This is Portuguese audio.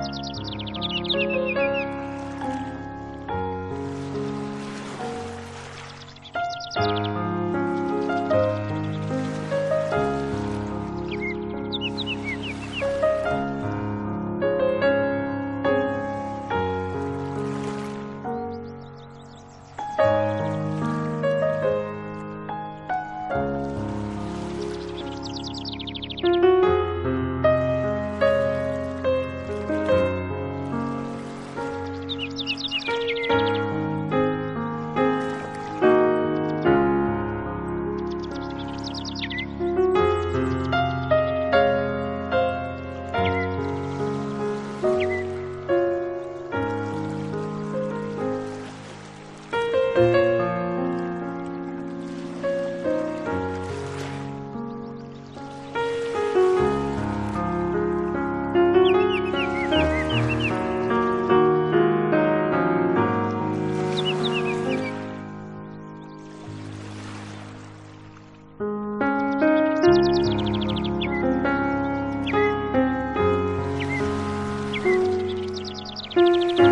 Música Música